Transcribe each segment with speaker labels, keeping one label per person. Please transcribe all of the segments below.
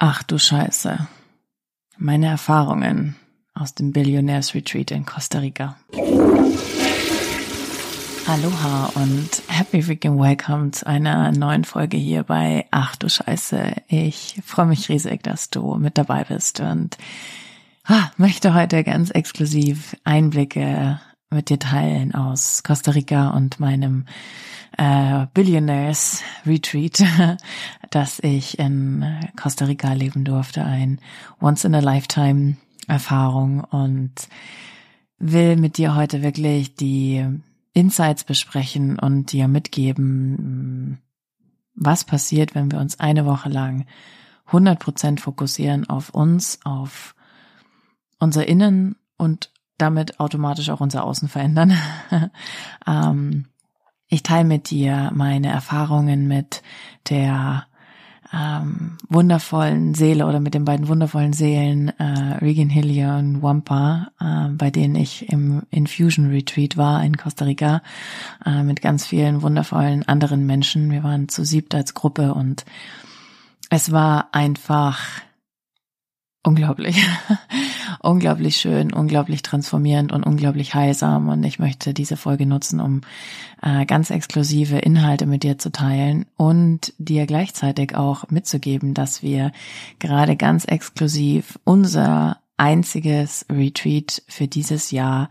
Speaker 1: Ach du Scheiße. Meine Erfahrungen aus dem Billionaires Retreat in Costa Rica. Aloha und happy freaking welcome zu einer neuen Folge hier bei Ach du Scheiße. Ich freue mich riesig, dass du mit dabei bist und ah, möchte heute ganz exklusiv Einblicke mit dir teilen aus Costa Rica und meinem äh, Billionaires Retreat, dass ich in Costa Rica leben durfte, ein Once in a Lifetime Erfahrung und will mit dir heute wirklich die Insights besprechen und dir mitgeben, was passiert, wenn wir uns eine Woche lang 100% fokussieren auf uns, auf unser Innen und damit automatisch auch unser Außen verändern. ähm, ich teile mit dir meine Erfahrungen mit der ähm, wundervollen Seele oder mit den beiden wundervollen Seelen äh, Regan Hillier und Wampa, äh, bei denen ich im Infusion Retreat war in Costa Rica äh, mit ganz vielen wundervollen anderen Menschen. Wir waren zu siebt als Gruppe und es war einfach unglaublich. unglaublich schön, unglaublich transformierend und unglaublich heilsam. Und ich möchte diese Folge nutzen, um äh, ganz exklusive Inhalte mit dir zu teilen und dir gleichzeitig auch mitzugeben, dass wir gerade ganz exklusiv unser einziges Retreat für dieses Jahr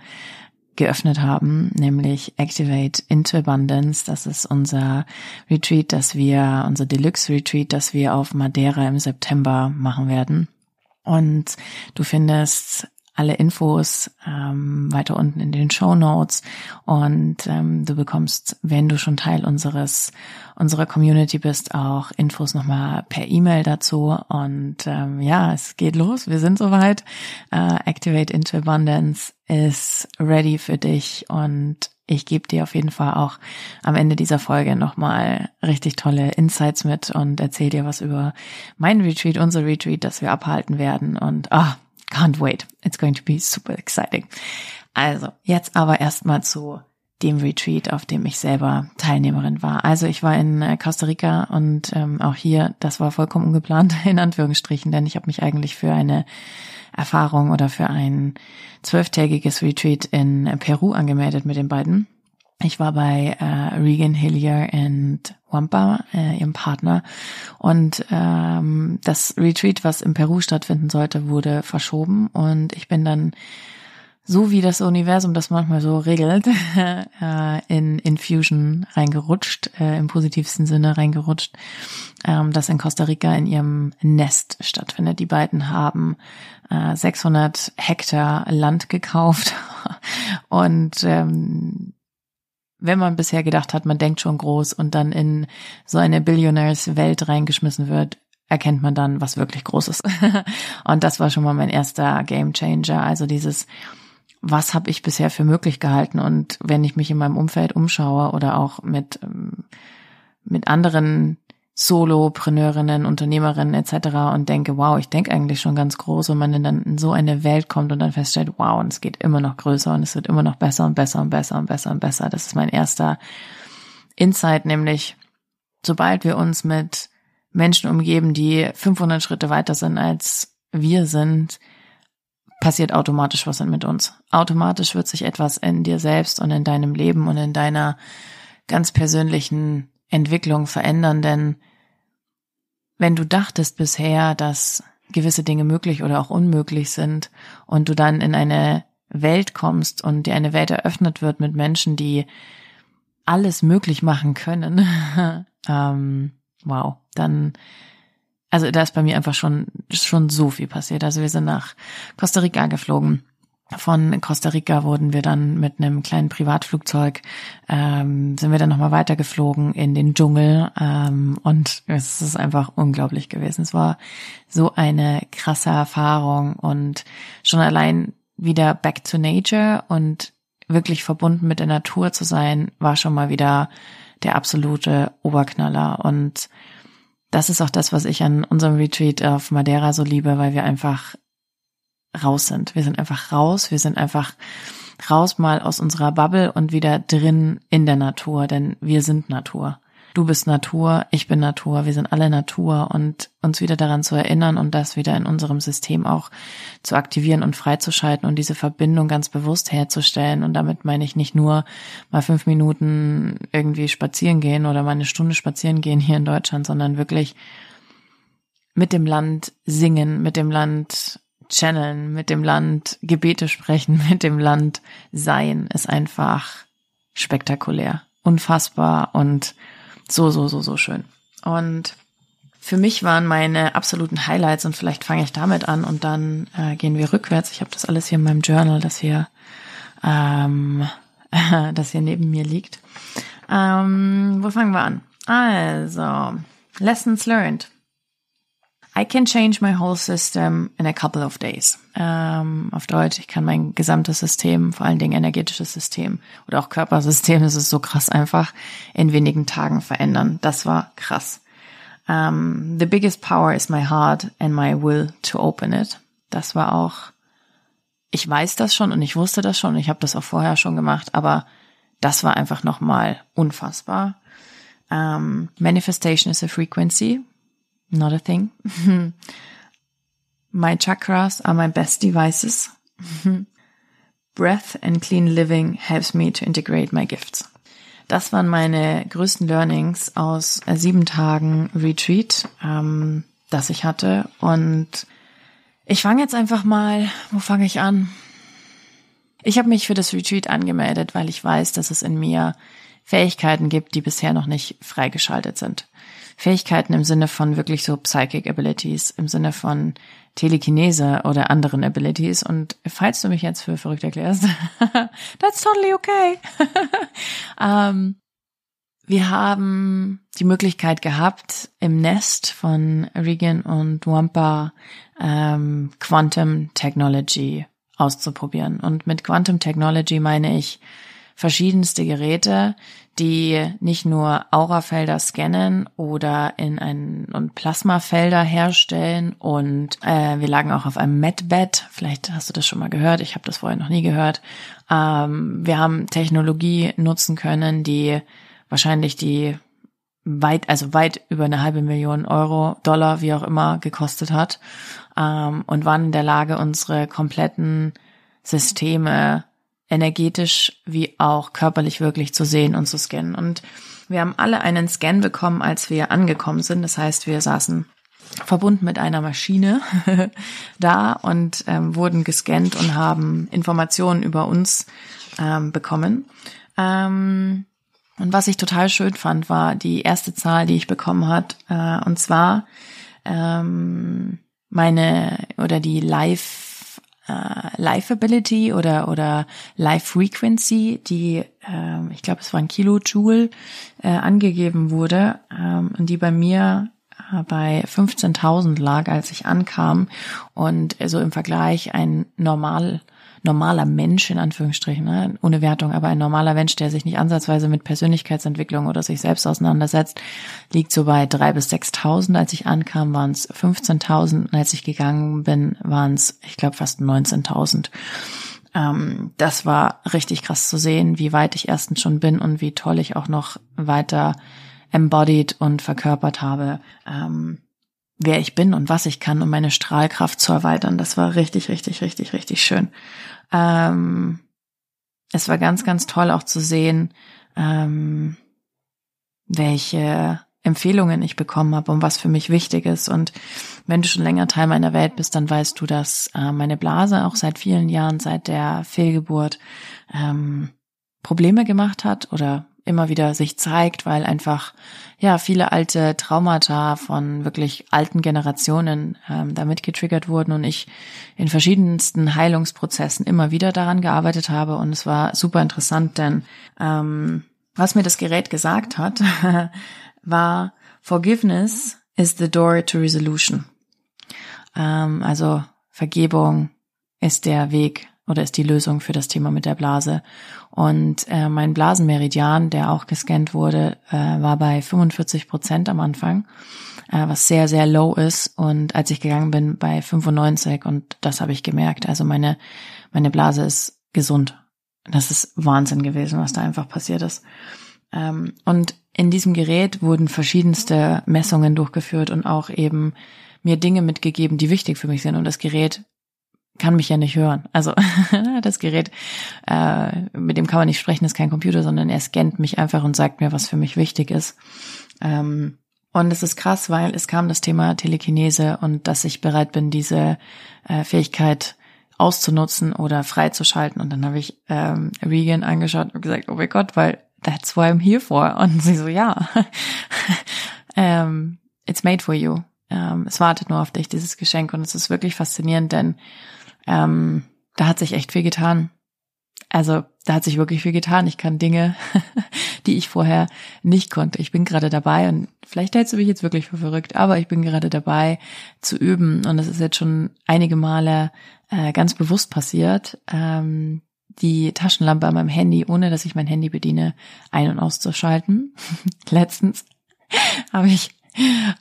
Speaker 1: geöffnet haben, nämlich Activate into Abundance. Das ist unser Retreat, das wir, unser Deluxe Retreat, das wir auf Madeira im September machen werden. Und du findest alle Infos ähm, weiter unten in den Show Notes und ähm, du bekommst, wenn du schon Teil unseres unserer Community bist, auch Infos nochmal per E-Mail dazu. Und ähm, ja, es geht los. Wir sind soweit. Äh, Activate into Abundance ist ready für dich und ich gebe dir auf jeden Fall auch am Ende dieser Folge nochmal richtig tolle Insights mit und erzähle dir was über mein Retreat, unser Retreat, das wir abhalten werden. Und ah, oh, can't wait. It's going to be super exciting. Also, jetzt aber erstmal zu dem Retreat, auf dem ich selber Teilnehmerin war. Also ich war in äh, Costa Rica und ähm, auch hier, das war vollkommen ungeplant, in Anführungsstrichen, denn ich habe mich eigentlich für eine Erfahrung oder für ein zwölftägiges Retreat in Peru angemeldet mit den beiden. Ich war bei äh, Regan Hillier und Wampa, äh, ihrem Partner. Und ähm, das Retreat, was in Peru stattfinden sollte, wurde verschoben. Und ich bin dann so wie das Universum das manchmal so regelt, äh, in Infusion reingerutscht, äh, im positivsten Sinne reingerutscht, ähm, das in Costa Rica in ihrem Nest stattfindet. Die beiden haben 600 äh, Hektar Land gekauft und ähm, wenn man bisher gedacht hat, man denkt schon groß und dann in so eine Billionaires-Welt reingeschmissen wird, erkennt man dann, was wirklich groß ist. und das war schon mal mein erster Game Changer. Also dieses was habe ich bisher für möglich gehalten und wenn ich mich in meinem Umfeld umschaue oder auch mit ähm, mit anderen Solopreneurinnen, Unternehmerinnen etc. und denke, wow, ich denke eigentlich schon ganz groß und man dann in so eine Welt kommt und dann feststellt, wow, und es geht immer noch größer und es wird immer noch besser und besser und besser und besser und besser. Das ist mein erster Insight, nämlich sobald wir uns mit Menschen umgeben, die 500 Schritte weiter sind als wir sind, passiert automatisch was mit uns. Automatisch wird sich etwas in dir selbst und in deinem Leben und in deiner ganz persönlichen Entwicklung verändern, denn wenn du dachtest bisher, dass gewisse Dinge möglich oder auch unmöglich sind und du dann in eine Welt kommst und dir eine Welt eröffnet wird mit Menschen, die alles möglich machen können, ähm, wow, dann also da ist bei mir einfach schon, schon so viel passiert. Also wir sind nach Costa Rica geflogen. Von Costa Rica wurden wir dann mit einem kleinen Privatflugzeug, ähm, sind wir dann nochmal weitergeflogen in den Dschungel ähm, und es ist einfach unglaublich gewesen. Es war so eine krasse Erfahrung und schon allein wieder back to nature und wirklich verbunden mit der Natur zu sein, war schon mal wieder der absolute Oberknaller und das ist auch das, was ich an unserem Retreat auf Madeira so liebe, weil wir einfach raus sind. Wir sind einfach raus, wir sind einfach raus mal aus unserer Bubble und wieder drin in der Natur, denn wir sind Natur. Du bist Natur, ich bin Natur, wir sind alle Natur und uns wieder daran zu erinnern und das wieder in unserem System auch zu aktivieren und freizuschalten und diese Verbindung ganz bewusst herzustellen. Und damit meine ich nicht nur mal fünf Minuten irgendwie spazieren gehen oder mal eine Stunde spazieren gehen hier in Deutschland, sondern wirklich mit dem Land singen, mit dem Land channeln, mit dem Land Gebete sprechen, mit dem Land sein, ist einfach spektakulär, unfassbar und so, so, so, so schön. Und für mich waren meine absoluten Highlights und vielleicht fange ich damit an und dann äh, gehen wir rückwärts. Ich habe das alles hier in meinem Journal, das hier, ähm, das hier neben mir liegt. Ähm, wo fangen wir an? Also, Lessons learned. I can change my whole system in a couple of days. Ähm, auf Deutsch, ich kann mein gesamtes System, vor allen Dingen energetisches System oder auch Körpersystem, das ist so krass einfach, in wenigen Tagen verändern. Das war krass. Um, ähm, the biggest power is my heart and my will to open it. Das war auch, ich weiß das schon und ich wusste das schon, ich habe das auch vorher schon gemacht, aber das war einfach nochmal unfassbar. Um, ähm, manifestation is a frequency. Not a thing. my chakras are my best devices. Breath and clean living helps me to integrate my gifts. Das waren meine größten Learnings aus äh, sieben Tagen Retreat, ähm, das ich hatte. Und ich fange jetzt einfach mal, wo fange ich an? Ich habe mich für das Retreat angemeldet, weil ich weiß, dass es in mir Fähigkeiten gibt, die bisher noch nicht freigeschaltet sind. Fähigkeiten im Sinne von wirklich so Psychic Abilities, im Sinne von Telekinese oder anderen Abilities. Und falls du mich jetzt für verrückt erklärst, that's totally okay. um, wir haben die Möglichkeit gehabt, im Nest von Regan und Wampa ähm, Quantum Technology auszuprobieren. Und mit Quantum Technology meine ich verschiedenste Geräte, die nicht nur Aurafelder scannen oder in ein und Plasmafelder herstellen und äh, wir lagen auch auf einem Medbed. Vielleicht hast du das schon mal gehört. Ich habe das vorher noch nie gehört. Ähm, wir haben Technologie nutzen können, die wahrscheinlich die weit, also weit über eine halbe Million Euro, Dollar, wie auch immer, gekostet hat ähm, und waren in der Lage, unsere kompletten Systeme energetisch wie auch körperlich wirklich zu sehen und zu scannen. Und wir haben alle einen Scan bekommen, als wir angekommen sind. Das heißt, wir saßen verbunden mit einer Maschine da und ähm, wurden gescannt und haben Informationen über uns ähm, bekommen. Ähm, und was ich total schön fand, war die erste Zahl, die ich bekommen hat, äh, und zwar ähm, meine oder die Live äh, Life Ability oder oder Life Frequency, die äh, ich glaube es war ein Kilojoule äh, angegeben wurde ähm, und die bei mir äh, bei 15.000 lag, als ich ankam. Und so also im Vergleich ein normal normaler Mensch in Anführungsstrichen, ne? ohne Wertung, aber ein normaler Mensch, der sich nicht ansatzweise mit Persönlichkeitsentwicklung oder sich selbst auseinandersetzt, liegt so bei drei bis sechstausend. Als ich ankam, waren es 15.000. Als ich gegangen bin, waren es, ich glaube, fast 19.000. Ähm, das war richtig krass zu sehen, wie weit ich erstens schon bin und wie toll ich auch noch weiter embodied und verkörpert habe. Ähm, wer ich bin und was ich kann, um meine Strahlkraft zu erweitern. Das war richtig, richtig, richtig, richtig schön. Ähm, es war ganz, ganz toll auch zu sehen, ähm, welche Empfehlungen ich bekommen habe und was für mich wichtig ist. Und wenn du schon länger Teil meiner Welt bist, dann weißt du, dass äh, meine Blase auch seit vielen Jahren, seit der Fehlgeburt, ähm, Probleme gemacht hat oder immer wieder sich zeigt, weil einfach ja viele alte Traumata von wirklich alten Generationen ähm, damit getriggert wurden und ich in verschiedensten Heilungsprozessen immer wieder daran gearbeitet habe und es war super interessant, denn ähm, was mir das Gerät gesagt hat, war Forgiveness is the door to resolution. Ähm, also Vergebung ist der Weg oder ist die Lösung für das Thema mit der Blase. Und äh, mein Blasenmeridian, der auch gescannt wurde, äh, war bei 45 Prozent am Anfang, äh, was sehr, sehr low ist. Und als ich gegangen bin, bei 95 und das habe ich gemerkt. Also meine, meine Blase ist gesund. Das ist Wahnsinn gewesen, was da einfach passiert ist. Ähm, und in diesem Gerät wurden verschiedenste Messungen durchgeführt und auch eben mir Dinge mitgegeben, die wichtig für mich sind. Und das Gerät kann mich ja nicht hören. Also das Gerät, äh, mit dem kann man nicht sprechen, ist kein Computer, sondern er scannt mich einfach und sagt mir, was für mich wichtig ist. Ähm, und es ist krass, weil es kam das Thema Telekinese und dass ich bereit bin, diese äh, Fähigkeit auszunutzen oder freizuschalten. Und dann habe ich ähm, Regan angeschaut und gesagt, oh mein Gott, weil that's what I'm here for. Und sie so, ja, ähm, it's made for you. Ähm, es wartet nur auf dich, dieses Geschenk. Und es ist wirklich faszinierend, denn ähm, da hat sich echt viel getan. Also da hat sich wirklich viel getan. Ich kann Dinge, die ich vorher nicht konnte. Ich bin gerade dabei und vielleicht hältst du mich jetzt wirklich für verrückt, aber ich bin gerade dabei zu üben und es ist jetzt schon einige Male äh, ganz bewusst passiert, ähm, die Taschenlampe an meinem Handy, ohne dass ich mein Handy bediene, ein- und auszuschalten. Letztens habe ich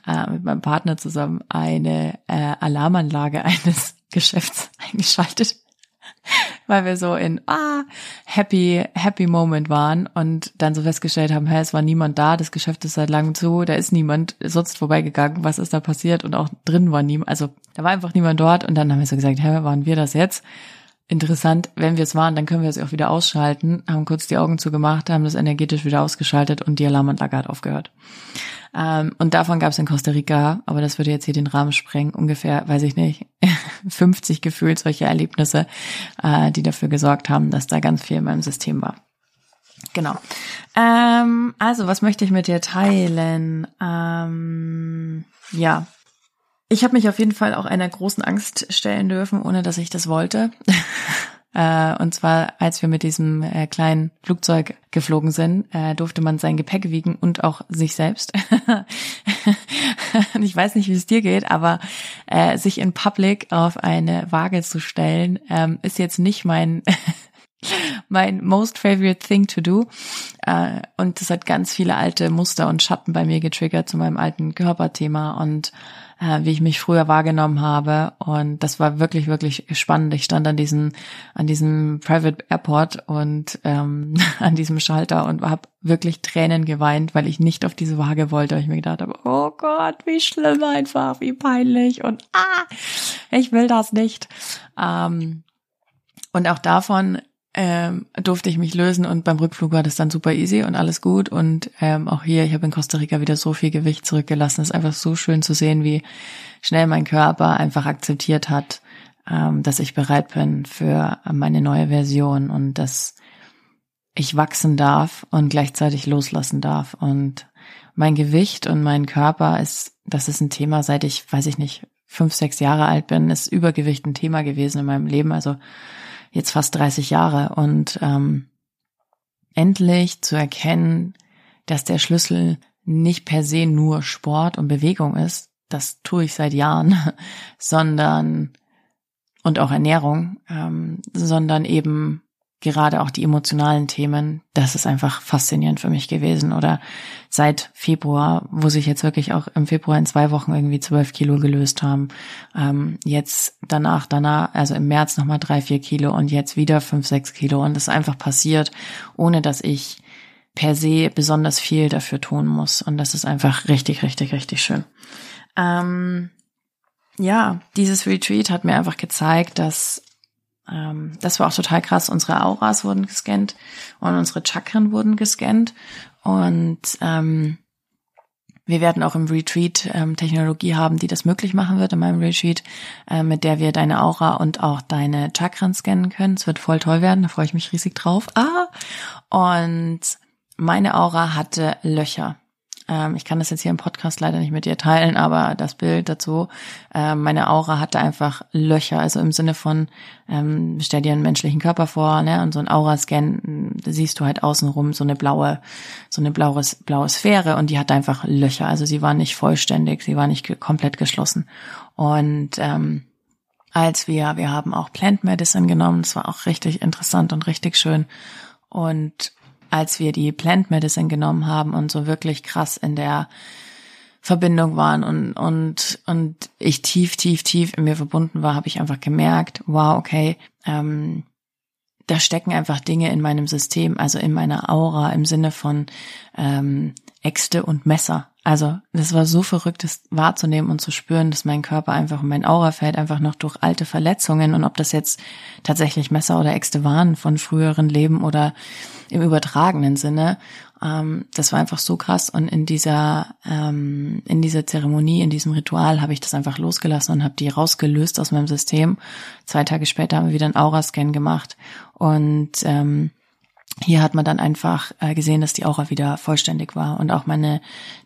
Speaker 1: äh, mit meinem Partner zusammen eine äh, Alarmanlage eines Geschäfts eingeschaltet weil wir so in ah happy happy Moment waren und dann so festgestellt haben, hey, es war niemand da, das Geschäft ist seit langem zu, da ist niemand sonst vorbeigegangen, was ist da passiert und auch drin war niemand, also da war einfach niemand dort und dann haben wir so gesagt, hey, waren wir das jetzt? Interessant, wenn wir es waren, dann können wir es auch wieder ausschalten, haben kurz die Augen zugemacht, haben das energetisch wieder ausgeschaltet und die Alarmanlage hat aufgehört. Ähm, und davon gab es in Costa Rica, aber das würde jetzt hier den Rahmen sprengen, ungefähr, weiß ich nicht, 50 gefühlt solche Erlebnisse, äh, die dafür gesorgt haben, dass da ganz viel in meinem System war. Genau. Ähm, also, was möchte ich mit dir teilen? Ähm, ja. Ich habe mich auf jeden Fall auch einer großen Angst stellen dürfen, ohne dass ich das wollte. Äh, und zwar, als wir mit diesem äh, kleinen Flugzeug geflogen sind, äh, durfte man sein Gepäck wiegen und auch sich selbst. ich weiß nicht, wie es dir geht, aber sich in Public auf eine Waage zu stellen, ähm, ist jetzt nicht mein mein most favorite thing to do. Und das hat ganz viele alte Muster und Schatten bei mir getriggert zu meinem alten Körperthema und äh, wie ich mich früher wahrgenommen habe. Und das war wirklich, wirklich spannend. Ich stand an diesem, an diesem Private Airport und ähm, an diesem Schalter und habe wirklich Tränen geweint, weil ich nicht auf diese Waage wollte. Weil ich mir gedacht habe, oh Gott, wie schlimm einfach, wie peinlich und ah, ich will das nicht. Ähm, und auch davon ähm, durfte ich mich lösen und beim Rückflug war das dann super easy und alles gut. Und ähm, auch hier, ich habe in Costa Rica wieder so viel Gewicht zurückgelassen. Es ist einfach so schön zu sehen, wie schnell mein Körper einfach akzeptiert hat, ähm, dass ich bereit bin für meine neue Version und dass ich wachsen darf und gleichzeitig loslassen darf. Und mein Gewicht und mein Körper ist, das ist ein Thema, seit ich, weiß ich nicht, fünf, sechs Jahre alt bin, ist Übergewicht ein Thema gewesen in meinem Leben. Also jetzt fast 30 Jahre. Und ähm, endlich zu erkennen, dass der Schlüssel nicht per se nur Sport und Bewegung ist, das tue ich seit Jahren, sondern und auch Ernährung, ähm, sondern eben gerade auch die emotionalen Themen, das ist einfach faszinierend für mich gewesen. Oder seit Februar, wo sich jetzt wirklich auch im Februar in zwei Wochen irgendwie zwölf Kilo gelöst haben. Ähm, jetzt danach, danach, also im März nochmal drei, vier Kilo und jetzt wieder fünf, sechs Kilo. Und das ist einfach passiert, ohne dass ich per se besonders viel dafür tun muss. Und das ist einfach richtig, richtig, richtig schön. Ähm, ja, dieses Retreat hat mir einfach gezeigt, dass das war auch total krass. Unsere Auras wurden gescannt und unsere Chakren wurden gescannt. Und ähm, wir werden auch im Retreat ähm, Technologie haben, die das möglich machen wird in meinem Retreat, äh, mit der wir deine Aura und auch deine Chakren scannen können. Es wird voll toll werden, da freue ich mich riesig drauf. Ah! Und meine Aura hatte Löcher. Ähm, ich kann das jetzt hier im Podcast leider nicht mit dir teilen, aber das Bild dazu, äh, meine Aura hatte einfach Löcher, also im Sinne von, ähm, stell dir einen menschlichen Körper vor, ne, und so ein Aura-Scan, da siehst du halt außenrum so eine blaue, so eine blaue, blaue Sphäre und die hatte einfach Löcher, also sie war nicht vollständig, sie war nicht komplett geschlossen. Und ähm, als wir, wir haben auch Plant Medicine genommen, das war auch richtig interessant und richtig schön. Und als wir die Plant Medicine genommen haben und so wirklich krass in der Verbindung waren und, und, und ich tief, tief, tief in mir verbunden war, habe ich einfach gemerkt, wow, okay, ähm, da stecken einfach Dinge in meinem System, also in meiner Aura im Sinne von ähm, Äxte und Messer. Also das war so verrückt, das wahrzunehmen und zu spüren, dass mein Körper einfach, mein Aurafeld einfach noch durch alte Verletzungen und ob das jetzt tatsächlich Messer oder Äxte waren von früheren Leben oder im übertragenen Sinne, ähm, das war einfach so krass. Und in dieser, ähm, in dieser Zeremonie, in diesem Ritual habe ich das einfach losgelassen und habe die rausgelöst aus meinem System. Zwei Tage später haben wir wieder einen Aurascan gemacht und ähm, hier hat man dann einfach äh, gesehen, dass die Aura wieder vollständig war. Und auch meine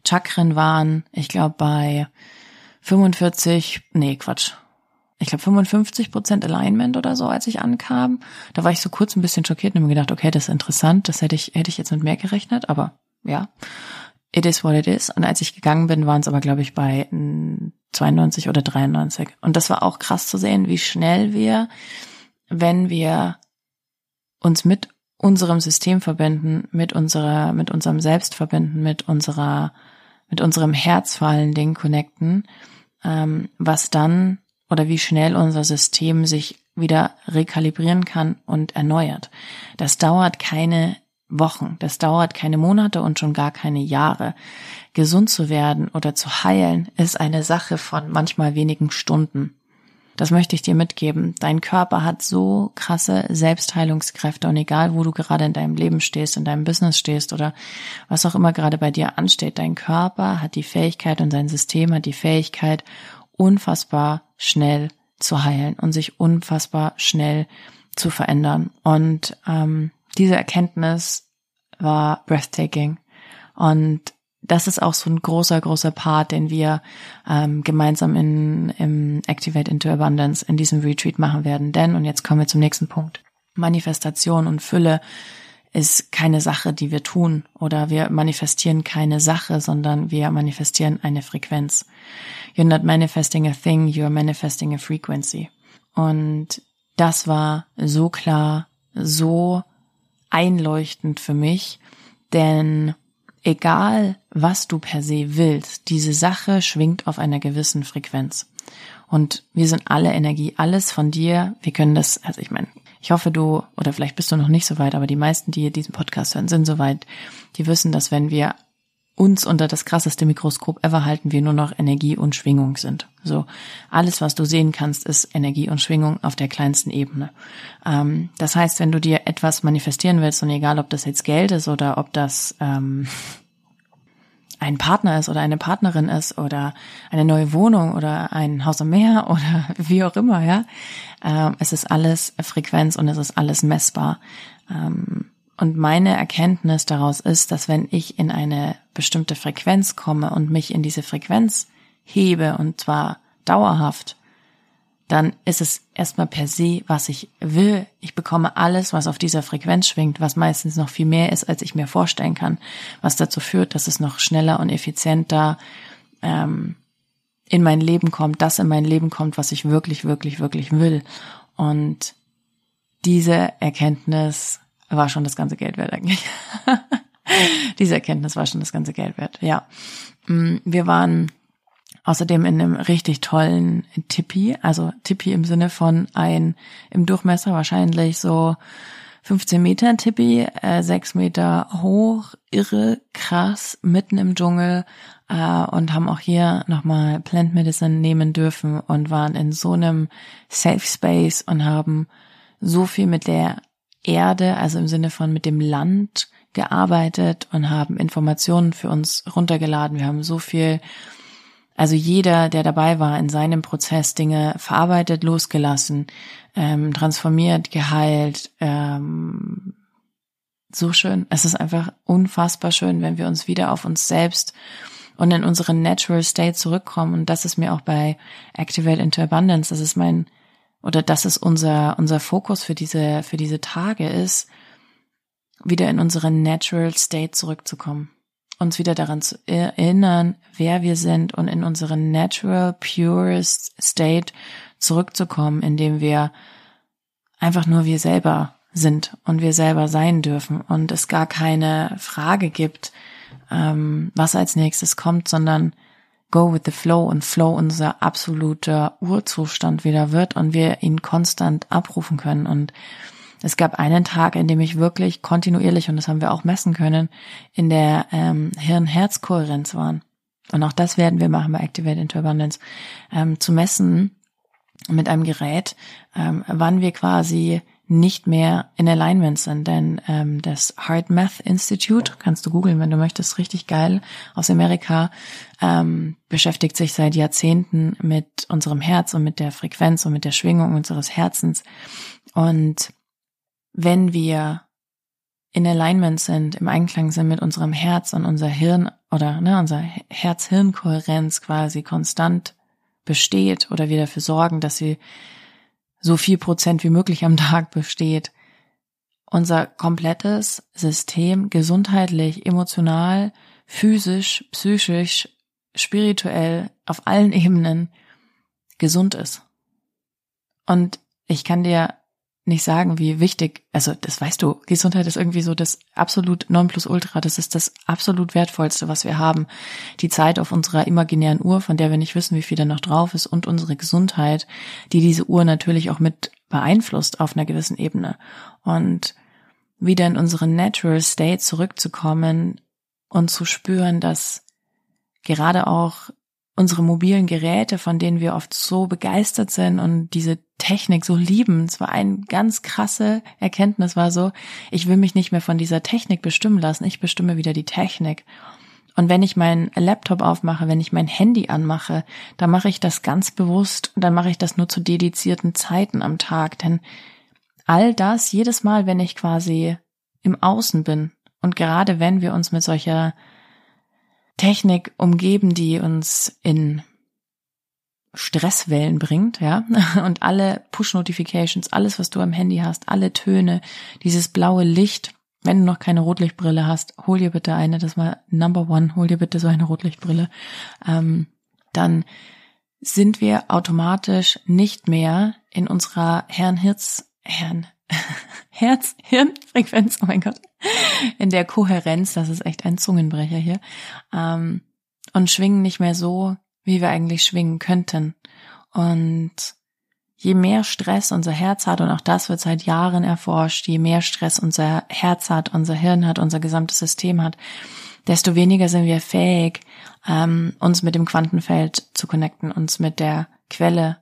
Speaker 1: Chakren waren, ich glaube, bei 45, nee, Quatsch. Ich glaube 55 Prozent Alignment oder so, als ich ankam. Da war ich so kurz ein bisschen schockiert und habe mir gedacht, okay, das ist interessant, das hätte ich, hätte ich jetzt mit mehr gerechnet, aber ja, it is what it is. Und als ich gegangen bin, waren es aber, glaube ich, bei 92 oder 93. Und das war auch krass zu sehen, wie schnell wir, wenn wir uns mit unserem System verbinden, mit unserer, mit unserem Selbst verbinden, mit unserer, mit unserem Herz vor allen Dingen connecten, ähm, was dann oder wie schnell unser System sich wieder rekalibrieren kann und erneuert. Das dauert keine Wochen, das dauert keine Monate und schon gar keine Jahre. Gesund zu werden oder zu heilen ist eine Sache von manchmal wenigen Stunden. Das möchte ich dir mitgeben. Dein Körper hat so krasse Selbstheilungskräfte und egal, wo du gerade in deinem Leben stehst, in deinem Business stehst oder was auch immer gerade bei dir ansteht, dein Körper hat die Fähigkeit und dein System hat die Fähigkeit, unfassbar schnell zu heilen und sich unfassbar schnell zu verändern. Und ähm, diese Erkenntnis war breathtaking. Und das ist auch so ein großer, großer Part, den wir ähm, gemeinsam in, im Activate into Abundance in diesem Retreat machen werden. Denn, und jetzt kommen wir zum nächsten Punkt, Manifestation und Fülle ist keine Sache, die wir tun oder wir manifestieren keine Sache, sondern wir manifestieren eine Frequenz. You're not manifesting a thing, you're manifesting a frequency. Und das war so klar, so einleuchtend für mich, denn egal was du per se willst, diese Sache schwingt auf einer gewissen Frequenz. Und wir sind alle Energie, alles von dir. Wir können das, also ich meine, ich hoffe du, oder vielleicht bist du noch nicht so weit, aber die meisten, die diesen Podcast hören, sind so weit, die wissen, dass wenn wir uns unter das krasseste Mikroskop ever halten, wir nur noch Energie und Schwingung sind. So, alles, was du sehen kannst, ist Energie und Schwingung auf der kleinsten Ebene. Ähm, das heißt, wenn du dir etwas manifestieren willst, und egal ob das jetzt Geld ist oder ob das ähm, ein Partner ist oder eine Partnerin ist oder eine neue Wohnung oder ein Haus am Meer oder wie auch immer, ja. Ähm, es ist alles Frequenz und es ist alles messbar. Ähm, und meine Erkenntnis daraus ist, dass wenn ich in eine bestimmte Frequenz komme und mich in diese Frequenz hebe und zwar dauerhaft, dann ist es erstmal per se, was ich will. Ich bekomme alles, was auf dieser Frequenz schwingt, was meistens noch viel mehr ist, als ich mir vorstellen kann, was dazu führt, dass es noch schneller und effizienter ähm, in mein Leben kommt, das in mein Leben kommt, was ich wirklich, wirklich, wirklich will. Und diese Erkenntnis war schon das ganze Geld wert eigentlich. diese Erkenntnis war schon das ganze Geld wert, ja. Mm, wir waren Außerdem in einem richtig tollen Tipi, also Tipi im Sinne von ein im Durchmesser wahrscheinlich so 15 Meter Tipi, äh, 6 Meter hoch, irre, krass, mitten im Dschungel äh, und haben auch hier nochmal Plant Medicine nehmen dürfen und waren in so einem Safe Space und haben so viel mit der Erde, also im Sinne von mit dem Land gearbeitet und haben Informationen für uns runtergeladen. Wir haben so viel also jeder, der dabei war, in seinem Prozess Dinge verarbeitet, losgelassen, ähm, transformiert, geheilt. Ähm, so schön. Es ist einfach unfassbar schön, wenn wir uns wieder auf uns selbst und in unseren Natural State zurückkommen. Und das ist mir auch bei Activate into Abundance, das ist mein, oder das ist unser, unser Fokus für diese, für diese Tage ist, wieder in unseren Natural State zurückzukommen uns wieder daran zu erinnern, wer wir sind und in unseren natural, purest state zurückzukommen, indem wir einfach nur wir selber sind und wir selber sein dürfen und es gar keine Frage gibt, ähm, was als nächstes kommt, sondern go with the flow und flow unser absoluter Urzustand wieder wird und wir ihn konstant abrufen können und Es gab einen Tag, in dem ich wirklich kontinuierlich, und das haben wir auch messen können, in der ähm, Hirn-Herz-Kohärenz waren. Und auch das werden wir machen bei Activate into Abundance, ähm, zu messen mit einem Gerät, ähm, wann wir quasi nicht mehr in Alignment sind. Denn ähm, das Heart Math Institute, kannst du googeln, wenn du möchtest, richtig geil, aus Amerika, ähm, beschäftigt sich seit Jahrzehnten mit unserem Herz und mit der Frequenz und mit der Schwingung unseres Herzens. Und wenn wir in Alignment sind, im Einklang sind mit unserem Herz und unser Hirn oder ne, unser Herz-Hirn-Kohärenz quasi konstant besteht oder wir dafür sorgen, dass sie so viel Prozent wie möglich am Tag besteht, unser komplettes System gesundheitlich, emotional, physisch, psychisch, spirituell, auf allen Ebenen gesund ist. Und ich kann dir nicht sagen, wie wichtig, also das weißt du, Gesundheit ist irgendwie so das absolut Nonplusultra, das ist das absolut wertvollste, was wir haben. Die Zeit auf unserer imaginären Uhr, von der wir nicht wissen, wie viel da noch drauf ist und unsere Gesundheit, die diese Uhr natürlich auch mit beeinflusst auf einer gewissen Ebene. Und wieder in unseren Natural State zurückzukommen und zu spüren, dass gerade auch unsere mobilen Geräte, von denen wir oft so begeistert sind und diese Technik so lieben. Es war eine ganz krasse Erkenntnis, war so, ich will mich nicht mehr von dieser Technik bestimmen lassen, ich bestimme wieder die Technik. Und wenn ich meinen Laptop aufmache, wenn ich mein Handy anmache, dann mache ich das ganz bewusst und dann mache ich das nur zu dedizierten Zeiten am Tag. Denn all das, jedes Mal, wenn ich quasi im Außen bin und gerade wenn wir uns mit solcher Technik umgeben, die uns in Stresswellen bringt, ja, und alle Push-Notifications, alles, was du am Handy hast, alle Töne, dieses blaue Licht, wenn du noch keine Rotlichtbrille hast, hol dir bitte eine, das war Number One, hol dir bitte so eine Rotlichtbrille, ähm, dann sind wir automatisch nicht mehr in unserer Herrn-Hirz, Herrn, Herz-Hirn-Frequenz, oh mein Gott, in der Kohärenz, das ist echt ein Zungenbrecher hier, ähm, und schwingen nicht mehr so, wie wir eigentlich schwingen könnten. Und je mehr Stress unser Herz hat, und auch das wird seit Jahren erforscht, je mehr Stress unser Herz hat, unser Hirn hat, unser gesamtes System hat, desto weniger sind wir fähig, ähm, uns mit dem Quantenfeld zu connecten, uns mit der Quelle,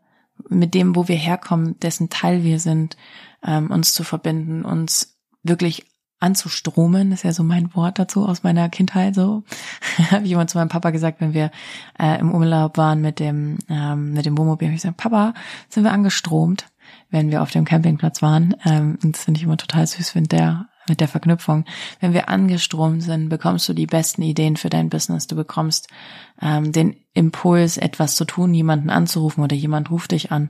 Speaker 1: mit dem, wo wir herkommen, dessen Teil wir sind, ähm, uns zu verbinden, uns wirklich anzustromen, ist ja so mein Wort dazu aus meiner Kindheit so. Habe ich immer zu meinem Papa gesagt, wenn wir äh, im Urlaub waren mit dem ähm, mit dem Wohnmobil, habe ich gesagt, Papa, sind wir angestromt, wenn wir auf dem Campingplatz waren. Ähm, und das finde ich immer total süß, wenn der mit der Verknüpfung. Wenn wir angestromt sind, bekommst du die besten Ideen für dein Business. Du bekommst ähm, den Impuls, etwas zu tun, jemanden anzurufen oder jemand ruft dich an.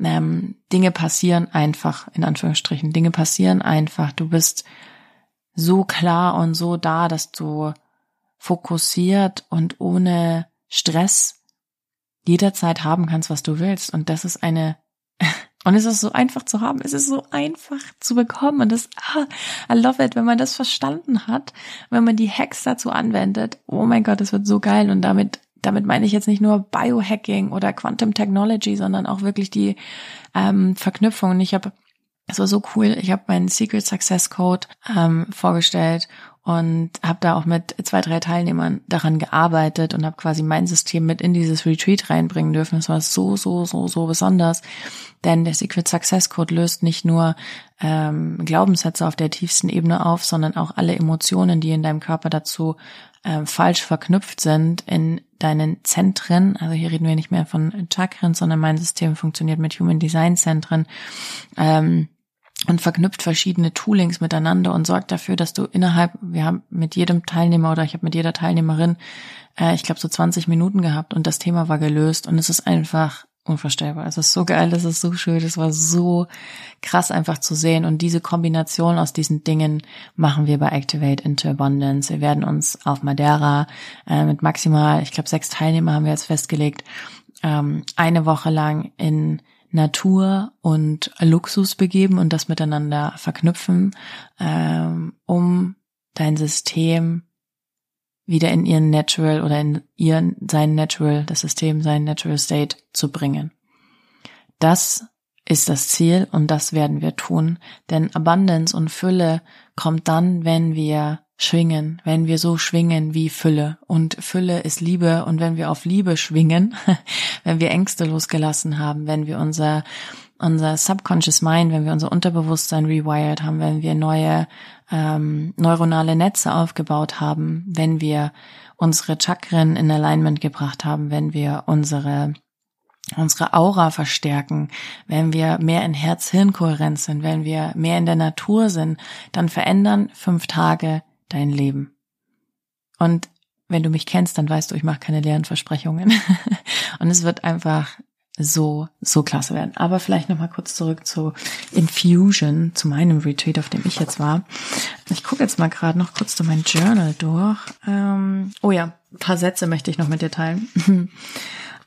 Speaker 1: Ähm, Dinge passieren einfach, in Anführungsstrichen. Dinge passieren einfach. Du bist so klar und so da, dass du fokussiert und ohne Stress jederzeit haben kannst, was du willst. Und das ist eine und es ist so einfach zu haben, es ist so einfach zu bekommen und das, ah, I love it, wenn man das verstanden hat, wenn man die Hacks dazu anwendet. Oh mein Gott, das wird so geil und damit, damit meine ich jetzt nicht nur Biohacking oder Quantum Technology, sondern auch wirklich die ähm, Verknüpfung. Und ich habe es war so cool. Ich habe meinen Secret Success Code ähm, vorgestellt und habe da auch mit zwei, drei Teilnehmern daran gearbeitet und habe quasi mein System mit in dieses Retreat reinbringen dürfen. Das war so, so, so, so besonders, denn der Secret Success Code löst nicht nur ähm, Glaubenssätze auf der tiefsten Ebene auf, sondern auch alle Emotionen, die in deinem Körper dazu äh, falsch verknüpft sind in deinen Zentren. Also hier reden wir nicht mehr von Chakren, sondern mein System funktioniert mit Human Design Zentren. Ähm, und verknüpft verschiedene Toolings miteinander und sorgt dafür, dass du innerhalb, wir haben mit jedem Teilnehmer oder ich habe mit jeder Teilnehmerin, äh, ich glaube so 20 Minuten gehabt und das Thema war gelöst und es ist einfach unvorstellbar. Es ist so geil, es ist so schön, es war so krass einfach zu sehen und diese Kombination aus diesen Dingen machen wir bei Activate into Abundance. Wir werden uns auf Madeira äh, mit maximal, ich glaube sechs Teilnehmer haben wir jetzt festgelegt, ähm, eine Woche lang in Natur und Luxus begeben und das miteinander verknüpfen, ähm, um dein System wieder in ihren Natural oder in ihren sein Natural, das System sein Natural State zu bringen. Das ist das Ziel und das werden wir tun. Denn Abundance und Fülle kommt dann, wenn wir schwingen, wenn wir so schwingen wie Fülle. Und Fülle ist Liebe. Und wenn wir auf Liebe schwingen, wenn wir Ängste losgelassen haben, wenn wir unser, unser Subconscious Mind, wenn wir unser Unterbewusstsein rewired haben, wenn wir neue ähm, neuronale Netze aufgebaut haben, wenn wir unsere Chakren in Alignment gebracht haben, wenn wir unsere unsere Aura verstärken, wenn wir mehr in Herz-Hirn-Kohärenz sind, wenn wir mehr in der Natur sind, dann verändern fünf Tage dein Leben. Und wenn du mich kennst, dann weißt du, ich mache keine leeren Versprechungen. und es wird einfach so, so klasse werden. Aber vielleicht nochmal kurz zurück zu Infusion, zu meinem Retreat, auf dem ich jetzt war. Ich gucke jetzt mal gerade noch kurz durch mein Journal durch. Ähm, oh ja, ein paar Sätze möchte ich noch mit dir teilen.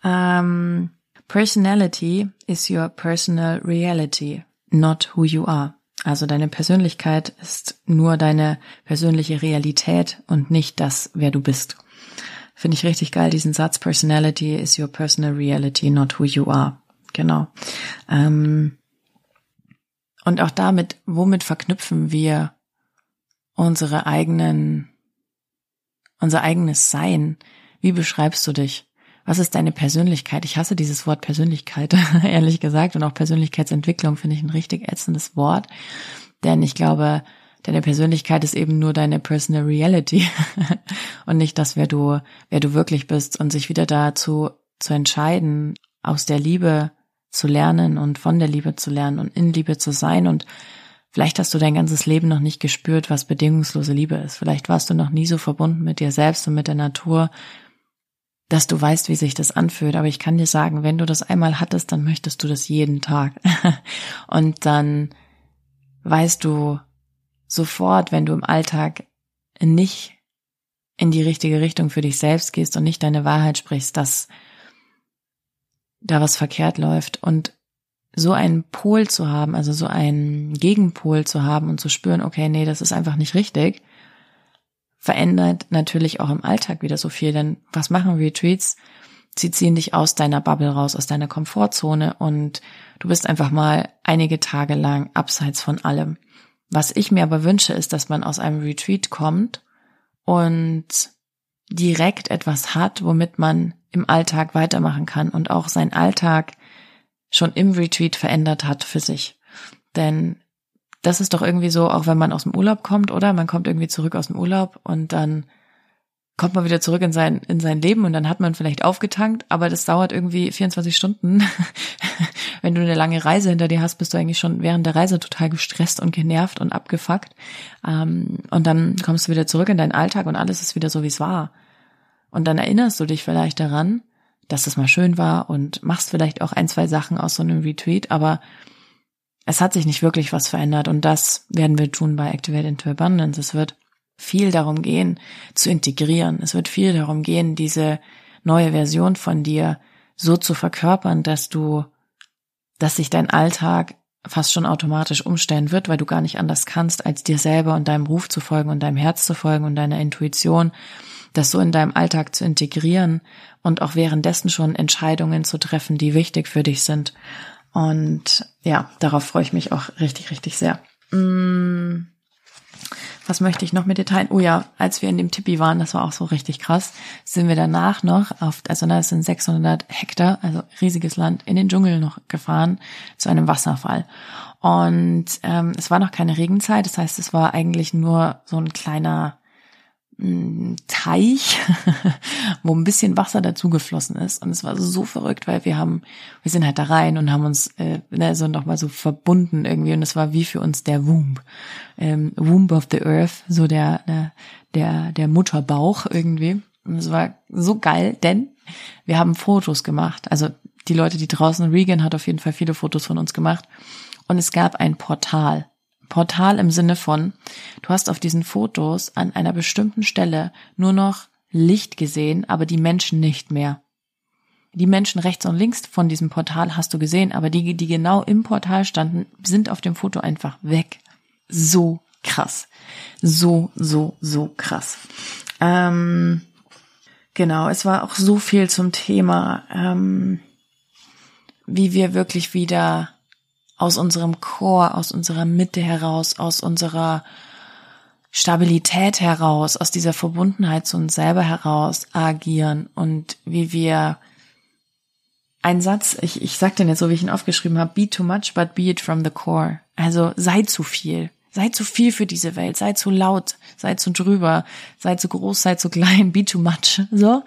Speaker 1: ähm, Personality is your personal reality, not who you are. Also deine Persönlichkeit ist nur deine persönliche Realität und nicht das, wer du bist. Finde ich richtig geil, diesen Satz. Personality is your personal reality, not who you are. Genau. Ähm, und auch damit, womit verknüpfen wir unsere eigenen, unser eigenes Sein? Wie beschreibst du dich? Was ist deine Persönlichkeit? Ich hasse dieses Wort Persönlichkeit, ehrlich gesagt. Und auch Persönlichkeitsentwicklung finde ich ein richtig ätzendes Wort. Denn ich glaube, deine Persönlichkeit ist eben nur deine Personal Reality und nicht das, wer du, wer du wirklich bist und sich wieder dazu zu entscheiden, aus der Liebe zu lernen und von der Liebe zu lernen und in Liebe zu sein und Vielleicht hast du dein ganzes Leben noch nicht gespürt, was bedingungslose Liebe ist. Vielleicht warst du noch nie so verbunden mit dir selbst und mit der Natur, dass du weißt, wie sich das anfühlt. Aber ich kann dir sagen, wenn du das einmal hattest, dann möchtest du das jeden Tag. Und dann weißt du sofort, wenn du im Alltag nicht in die richtige Richtung für dich selbst gehst und nicht deine Wahrheit sprichst, dass da was verkehrt läuft und so einen Pol zu haben, also so einen Gegenpol zu haben und zu spüren, okay, nee, das ist einfach nicht richtig, verändert natürlich auch im Alltag wieder so viel. Denn was machen Retreats? Sie ziehen dich aus deiner Bubble raus, aus deiner Komfortzone und du bist einfach mal einige Tage lang abseits von allem. Was ich mir aber wünsche, ist, dass man aus einem Retreat kommt und direkt etwas hat, womit man im Alltag weitermachen kann und auch seinen Alltag schon im Retreat verändert hat für sich. Denn das ist doch irgendwie so, auch wenn man aus dem Urlaub kommt, oder? Man kommt irgendwie zurück aus dem Urlaub und dann kommt man wieder zurück in sein, in sein Leben und dann hat man vielleicht aufgetankt, aber das dauert irgendwie 24 Stunden. wenn du eine lange Reise hinter dir hast, bist du eigentlich schon während der Reise total gestresst und genervt und abgefuckt. Ähm, und dann kommst du wieder zurück in deinen Alltag und alles ist wieder so, wie es war. Und dann erinnerst du dich vielleicht daran, dass es mal schön war und machst vielleicht auch ein, zwei Sachen aus so einem Retreat, aber es hat sich nicht wirklich was verändert und das werden wir tun bei Activate into Abundance. Es wird viel darum gehen, zu integrieren. Es wird viel darum gehen, diese neue Version von dir so zu verkörpern, dass du, dass sich dein Alltag fast schon automatisch umstellen wird, weil du gar nicht anders kannst, als dir selber und deinem Ruf zu folgen und deinem Herz zu folgen und deiner Intuition, das so in deinem Alltag zu integrieren und auch währenddessen schon Entscheidungen zu treffen, die wichtig für dich sind. Und ja, darauf freue ich mich auch richtig, richtig sehr. Mm, was möchte ich noch mit dir teilen? Oh ja, als wir in dem Tippi waren, das war auch so richtig krass, sind wir danach noch auf, also das sind 600 Hektar, also riesiges Land, in den Dschungel noch gefahren zu einem Wasserfall. Und ähm, es war noch keine Regenzeit, das heißt, es war eigentlich nur so ein kleiner Teich, wo ein bisschen Wasser dazugeflossen ist. Und es war so verrückt, weil wir haben, wir sind halt da rein und haben uns äh, ne, so nochmal so verbunden irgendwie. Und es war wie für uns der Womb. Ähm, Womb of the Earth, so der, der, der, der Mutterbauch irgendwie. Und es war so geil, denn wir haben Fotos gemacht. Also die Leute, die draußen, Regan hat auf jeden Fall viele Fotos von uns gemacht. Und es gab ein Portal Portal im Sinne von, du hast auf diesen Fotos an einer bestimmten Stelle nur noch Licht gesehen, aber die Menschen nicht mehr. Die Menschen rechts und links von diesem Portal hast du gesehen, aber die, die genau im Portal standen, sind auf dem Foto einfach weg. So krass. So, so, so krass. Ähm, genau, es war auch so viel zum Thema, ähm, wie wir wirklich wieder aus unserem Chor, aus unserer Mitte heraus, aus unserer Stabilität heraus, aus dieser Verbundenheit zu uns selber heraus agieren und wie wir ein Satz, ich, ich sag den jetzt so, wie ich ihn aufgeschrieben habe, be too much, but be it from the core. Also sei zu viel. Sei zu viel für diese Welt, sei zu laut, sei zu drüber, sei zu groß, sei zu klein, be too much, so.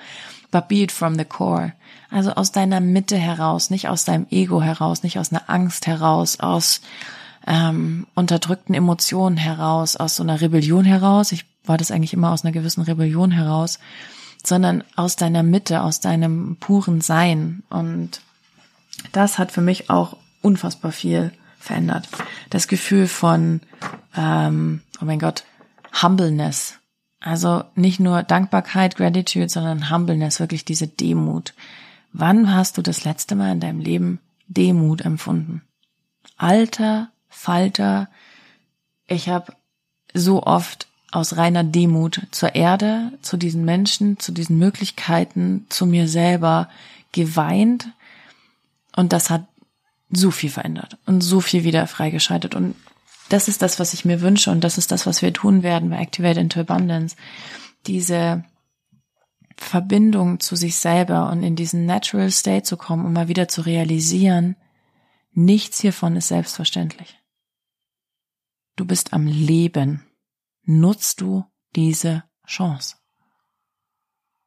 Speaker 1: But be it from the core. Also aus deiner Mitte heraus, nicht aus deinem Ego heraus, nicht aus einer Angst heraus, aus ähm, unterdrückten Emotionen heraus, aus so einer Rebellion heraus. Ich war das eigentlich immer aus einer gewissen Rebellion heraus, sondern aus deiner Mitte, aus deinem puren Sein. Und das hat für mich auch unfassbar viel verändert. Das Gefühl von, ähm, oh mein Gott, Humbleness. Also nicht nur Dankbarkeit, Gratitude, sondern Humbleness, wirklich diese Demut. Wann hast du das letzte Mal in deinem Leben Demut empfunden? Alter Falter, ich habe so oft aus reiner Demut zur Erde, zu diesen Menschen, zu diesen Möglichkeiten, zu mir selber geweint. Und das hat so viel verändert und so viel wieder freigeschaltet. Und das ist das, was ich mir wünsche und das ist das, was wir tun werden bei Activate into Abundance. Diese Verbindung zu sich selber und in diesen Natural State zu kommen, um mal wieder zu realisieren, nichts hiervon ist selbstverständlich. Du bist am Leben. Nutzt du diese Chance?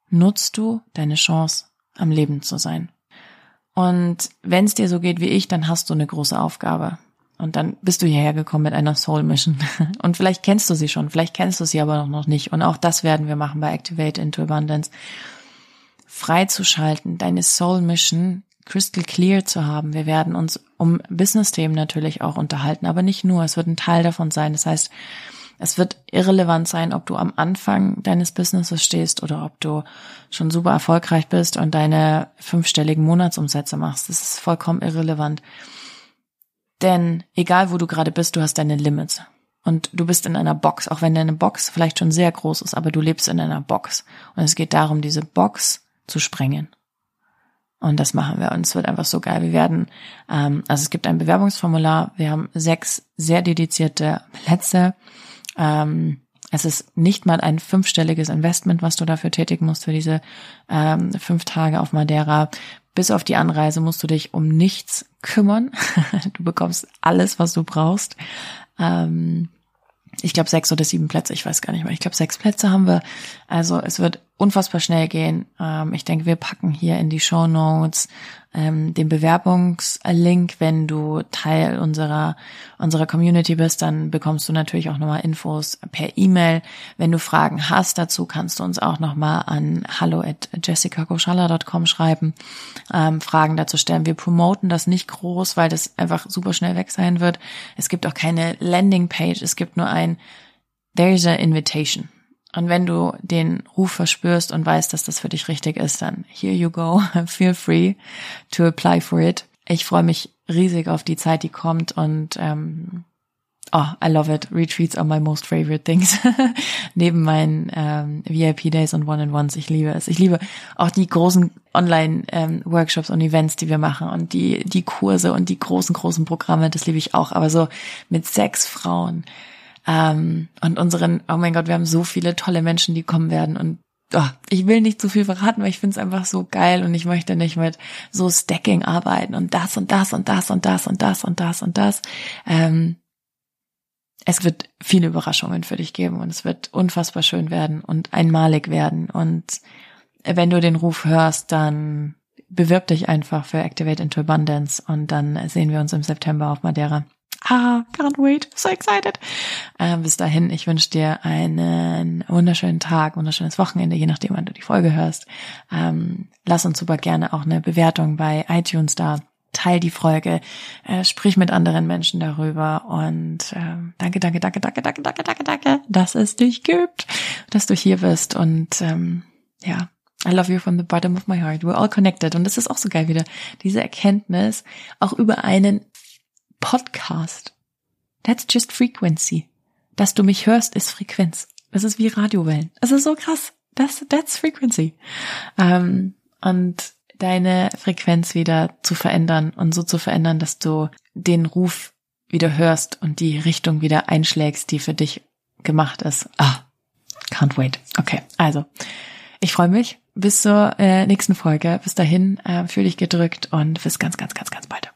Speaker 1: Nutzt du deine Chance, am Leben zu sein? Und wenn es dir so geht wie ich, dann hast du eine große Aufgabe. Und dann bist du hierher gekommen mit einer Soul Mission. Und vielleicht kennst du sie schon, vielleicht kennst du sie aber noch nicht. Und auch das werden wir machen bei Activate into Abundance. Freizuschalten, deine Soul Mission crystal clear zu haben. Wir werden uns um Business-Themen natürlich auch unterhalten, aber nicht nur. Es wird ein Teil davon sein. Das heißt, es wird irrelevant sein, ob du am Anfang deines Businesses stehst oder ob du schon super erfolgreich bist und deine fünfstelligen Monatsumsätze machst. Das ist vollkommen irrelevant. Denn egal wo du gerade bist, du hast deine Limits. Und du bist in einer Box, auch wenn deine Box vielleicht schon sehr groß ist, aber du lebst in einer Box. Und es geht darum, diese Box zu sprengen. Und das machen wir. Und es wird einfach so geil. Wir werden, ähm, also es gibt ein Bewerbungsformular. Wir haben sechs sehr dedizierte Plätze. Ähm, es ist nicht mal ein fünfstelliges Investment, was du dafür tätigen musst für diese ähm, fünf Tage auf Madeira. Bis auf die Anreise musst du dich um nichts kümmern. du bekommst alles, was du brauchst. Ähm, ich glaube sechs oder sieben Plätze, ich weiß gar nicht mehr. Ich glaube sechs Plätze haben wir. Also es wird unfassbar schnell gehen. Ähm, ich denke, wir packen hier in die Show Notes ähm, den Bewerbungslink. Wenn du Teil unserer unserer Community bist, dann bekommst du natürlich auch nochmal Infos per E-Mail. Wenn du Fragen hast dazu, kannst du uns auch nochmal an hallo at jessicakoshala.com schreiben, ähm, Fragen dazu stellen. Wir promoten das nicht groß, weil das einfach super schnell weg sein wird. Es gibt auch keine Landingpage. Es gibt nur ein There's a invitation. Und wenn du den Ruf verspürst und weißt, dass das für dich richtig ist, dann here you go. Feel free to apply for it. Ich freue mich riesig auf die Zeit, die kommt und ähm, oh, I love it. Retreats are my most favorite things. Neben meinen ähm, VIP-Days und One-on-Ones. Ich liebe es. Ich liebe auch die großen Online-Workshops ähm, und Events, die wir machen und die, die Kurse und die großen, großen Programme. Das liebe ich auch. Aber so mit sechs Frauen ähm, und unseren, oh mein Gott, wir haben so viele tolle Menschen, die kommen werden und oh, ich will nicht zu viel verraten, weil ich finde es einfach so geil und ich möchte nicht mit so Stacking arbeiten und das und das und das und das und das und das und das. Ähm, es wird viele Überraschungen für dich geben und es wird unfassbar schön werden und einmalig werden. Und wenn du den Ruf hörst, dann bewirb dich einfach für Activate into Abundance und dann sehen wir uns im September auf Madeira. Ah, can't wait, so excited. Äh, bis dahin, ich wünsche dir einen wunderschönen Tag, wunderschönes Wochenende, je nachdem, wann du die Folge hörst. Ähm, lass uns super gerne auch eine Bewertung bei iTunes da. Teil die Folge, äh, sprich mit anderen Menschen darüber und ähm, danke, danke, danke, danke, danke, danke, danke, danke, dass es dich gibt, dass du hier bist und ähm, ja, I love you from the bottom of my heart. We're all connected. Und das ist auch so geil wieder. Diese Erkenntnis, auch über einen Podcast. That's just frequency. Dass du mich hörst, ist Frequenz. Das ist wie Radiowellen. Es ist so krass. Das, that's frequency. Ähm, und deine Frequenz wieder zu verändern und so zu verändern, dass du den Ruf wieder hörst und die Richtung wieder einschlägst, die für dich gemacht ist. Ah, can't wait. Okay, also ich freue mich. Bis zur äh, nächsten Folge. Bis dahin, äh, fühl dich gedrückt und bis ganz, ganz, ganz, ganz bald.